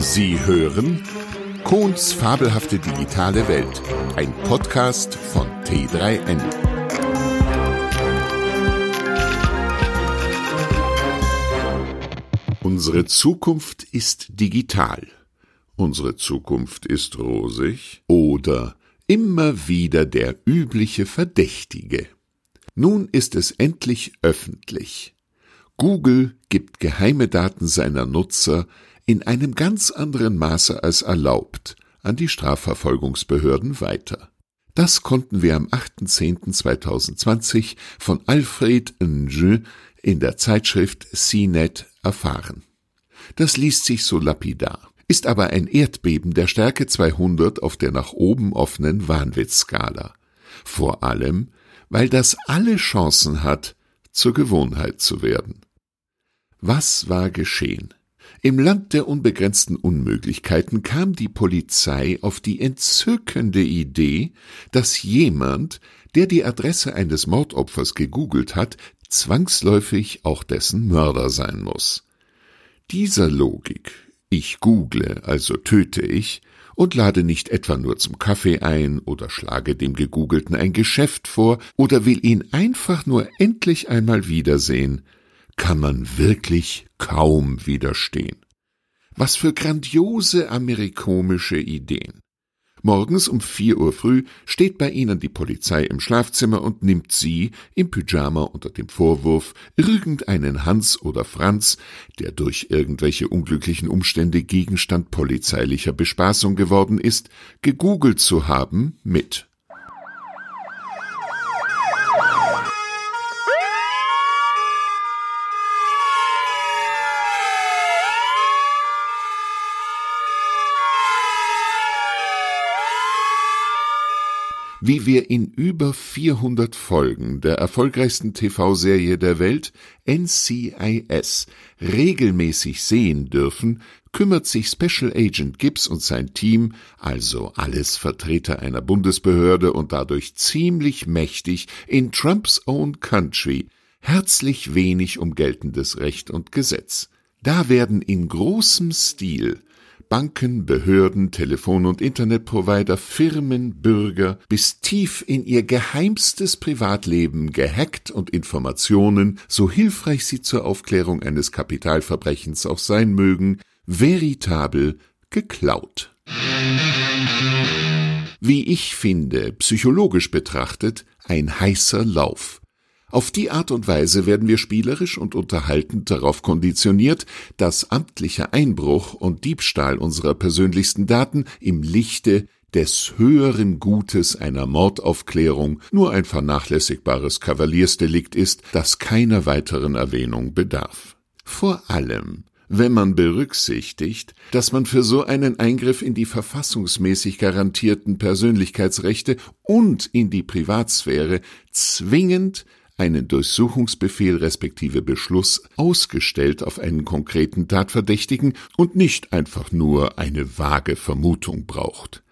Sie hören Kohns fabelhafte digitale Welt, ein Podcast von T3N. Unsere Zukunft ist digital. Unsere Zukunft ist rosig oder immer wieder der übliche Verdächtige. Nun ist es endlich öffentlich. Google gibt geheime Daten seiner Nutzer in einem ganz anderen Maße als erlaubt an die Strafverfolgungsbehörden weiter. Das konnten wir am 8.10.2020 von Alfred Nge in der Zeitschrift CNET erfahren. Das liest sich so lapidar, ist aber ein Erdbeben der Stärke 200 auf der nach oben offenen Wahnwitzskala. Vor allem, weil das alle Chancen hat, zur Gewohnheit zu werden. Was war geschehen? Im Land der unbegrenzten Unmöglichkeiten kam die Polizei auf die entzückende Idee, dass jemand, der die Adresse eines Mordopfers gegoogelt hat, zwangsläufig auch dessen Mörder sein muss. Dieser Logik, ich google, also töte ich, und lade nicht etwa nur zum Kaffee ein oder schlage dem Gegoogelten ein Geschäft vor oder will ihn einfach nur endlich einmal wiedersehen, kann man wirklich kaum widerstehen. Was für grandiose amerikomische Ideen. Morgens um vier Uhr früh steht bei ihnen die Polizei im Schlafzimmer und nimmt sie im Pyjama unter dem Vorwurf, irgendeinen Hans oder Franz, der durch irgendwelche unglücklichen Umstände Gegenstand polizeilicher Bespaßung geworden ist, gegoogelt zu haben, mit. Wie wir in über 400 Folgen der erfolgreichsten TV-Serie der Welt, NCIS, regelmäßig sehen dürfen, kümmert sich Special Agent Gibbs und sein Team, also alles Vertreter einer Bundesbehörde und dadurch ziemlich mächtig in Trumps own country, herzlich wenig um geltendes Recht und Gesetz. Da werden in großem Stil Banken, Behörden, Telefon- und Internetprovider, Firmen, Bürger bis tief in ihr geheimstes Privatleben gehackt und Informationen, so hilfreich sie zur Aufklärung eines Kapitalverbrechens auch sein mögen, veritabel geklaut. Wie ich finde, psychologisch betrachtet, ein heißer Lauf. Auf die Art und Weise werden wir spielerisch und unterhaltend darauf konditioniert, dass amtlicher Einbruch und Diebstahl unserer persönlichsten Daten im Lichte des höheren Gutes einer Mordaufklärung nur ein vernachlässigbares Kavaliersdelikt ist, das keiner weiteren Erwähnung bedarf. Vor allem, wenn man berücksichtigt, dass man für so einen Eingriff in die verfassungsmäßig garantierten Persönlichkeitsrechte und in die Privatsphäre zwingend einen Durchsuchungsbefehl respektive Beschluss ausgestellt auf einen konkreten Tatverdächtigen und nicht einfach nur eine vage Vermutung braucht.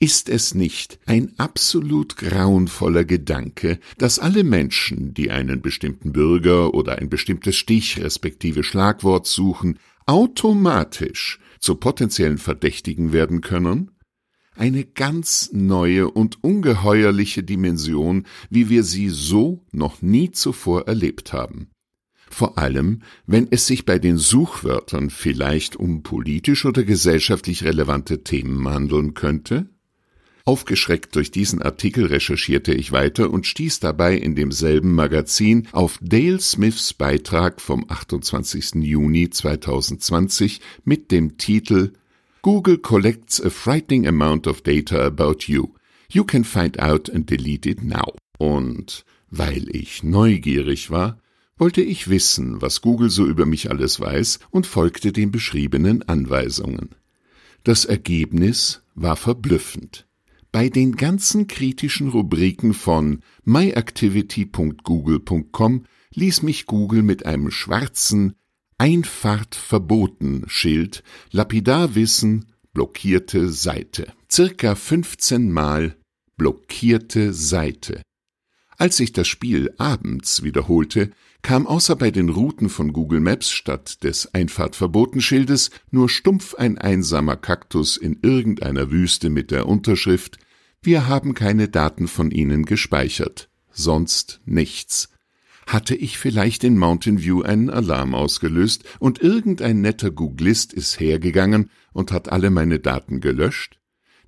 Ist es nicht ein absolut grauenvoller Gedanke, dass alle Menschen, die einen bestimmten Bürger oder ein bestimmtes Stich respektive Schlagwort suchen, automatisch zu potenziellen Verdächtigen werden können? Eine ganz neue und ungeheuerliche Dimension, wie wir sie so noch nie zuvor erlebt haben. Vor allem, wenn es sich bei den Suchwörtern vielleicht um politisch oder gesellschaftlich relevante Themen handeln könnte? Aufgeschreckt durch diesen Artikel recherchierte ich weiter und stieß dabei in demselben Magazin auf Dale Smiths Beitrag vom 28. Juni 2020 mit dem Titel Google collects a frightening amount of data about you. You can find out and delete it now. Und weil ich neugierig war, wollte ich wissen, was Google so über mich alles weiß und folgte den beschriebenen Anweisungen. Das Ergebnis war verblüffend. Bei den ganzen kritischen Rubriken von myactivity.google.com ließ mich Google mit einem schwarzen, Einfahrt verboten Schild, lapidar wissen, blockierte Seite. Circa 15 Mal blockierte Seite. Als sich das Spiel abends wiederholte, kam außer bei den Routen von Google Maps statt des Einfahrtverbotenschildes nur stumpf ein einsamer Kaktus in irgendeiner Wüste mit der Unterschrift Wir haben keine Daten von Ihnen gespeichert. Sonst nichts. Hatte ich vielleicht in Mountain View einen Alarm ausgelöst und irgendein netter Googlist ist hergegangen und hat alle meine Daten gelöscht?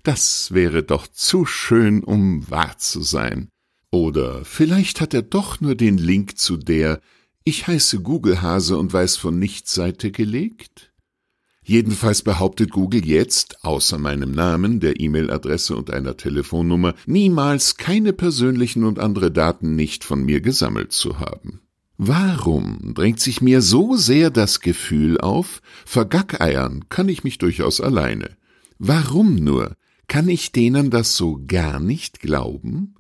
Das wäre doch zu schön, um wahr zu sein. Oder vielleicht hat er doch nur den Link zu der Ich heiße Googlehase und weiß von nichts Seite gelegt? Jedenfalls behauptet Google jetzt, außer meinem Namen, der E-Mail-Adresse und einer Telefonnummer, niemals keine persönlichen und andere Daten nicht von mir gesammelt zu haben. Warum drängt sich mir so sehr das Gefühl auf, vergackeiern kann ich mich durchaus alleine? Warum nur? Kann ich denen das so gar nicht glauben?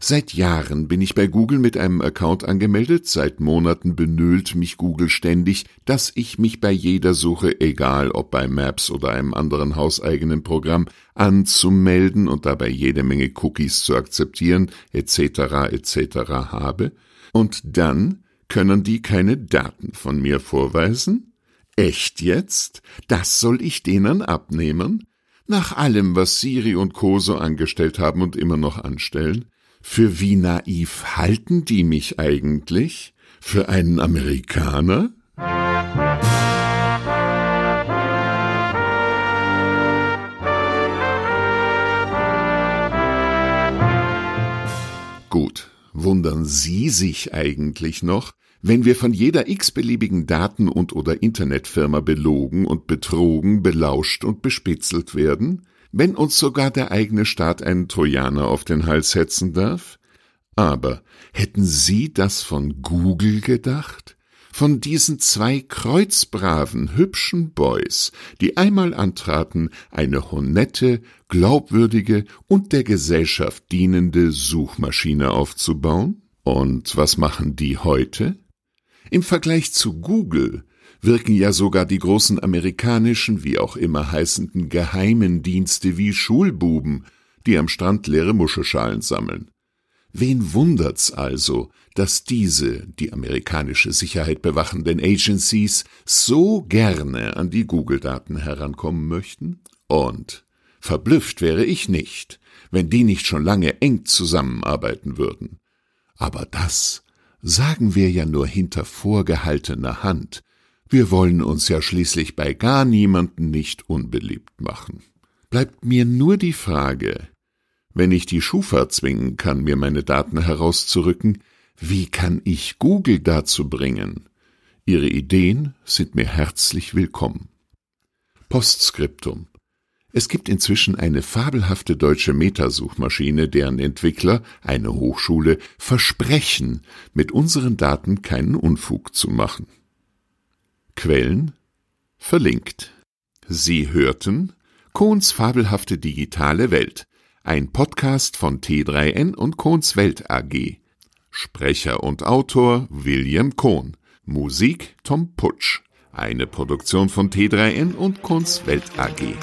Seit Jahren bin ich bei Google mit einem Account angemeldet, seit Monaten benölt mich Google ständig, dass ich mich bei jeder Suche, egal ob bei Maps oder einem anderen hauseigenen Programm, anzumelden und dabei jede Menge Cookies zu akzeptieren, etc. etc. habe, und dann können die keine Daten von mir vorweisen? Echt jetzt? Das soll ich denen abnehmen? Nach allem, was Siri und Co. so angestellt haben und immer noch anstellen? Für wie naiv halten die mich eigentlich? Für einen Amerikaner? Gut, wundern Sie sich eigentlich noch, wenn wir von jeder x-beliebigen Daten- und oder Internetfirma belogen und betrogen, belauscht und bespitzelt werden? Wenn uns sogar der eigene Staat einen Trojaner auf den Hals setzen darf? Aber hätten Sie das von Google gedacht? Von diesen zwei kreuzbraven, hübschen Boys, die einmal antraten, eine honette, glaubwürdige und der Gesellschaft dienende Suchmaschine aufzubauen? Und was machen die heute? Im Vergleich zu Google wirken ja sogar die großen amerikanischen, wie auch immer heißenden geheimen Dienste wie Schulbuben, die am Strand leere Muschelschalen sammeln. Wen wundert's also, dass diese, die amerikanische Sicherheit bewachenden Agencies, so gerne an die Google-Daten herankommen möchten? Und verblüfft wäre ich nicht, wenn die nicht schon lange eng zusammenarbeiten würden. Aber das sagen wir ja nur hinter vorgehaltener Hand, wir wollen uns ja schließlich bei gar niemanden nicht unbeliebt machen. Bleibt mir nur die Frage, wenn ich die Schufa zwingen kann, mir meine Daten herauszurücken, wie kann ich Google dazu bringen? Ihre Ideen sind mir herzlich willkommen. Postskriptum. Es gibt inzwischen eine fabelhafte deutsche Metasuchmaschine, deren Entwickler, eine Hochschule, versprechen, mit unseren Daten keinen Unfug zu machen. Quellen verlinkt. Sie hörten Kohns fabelhafte digitale Welt, ein Podcast von T3N und Kohns Welt AG. Sprecher und Autor William Kohn. Musik Tom Putsch. Eine Produktion von T3N und Kohns Welt AG.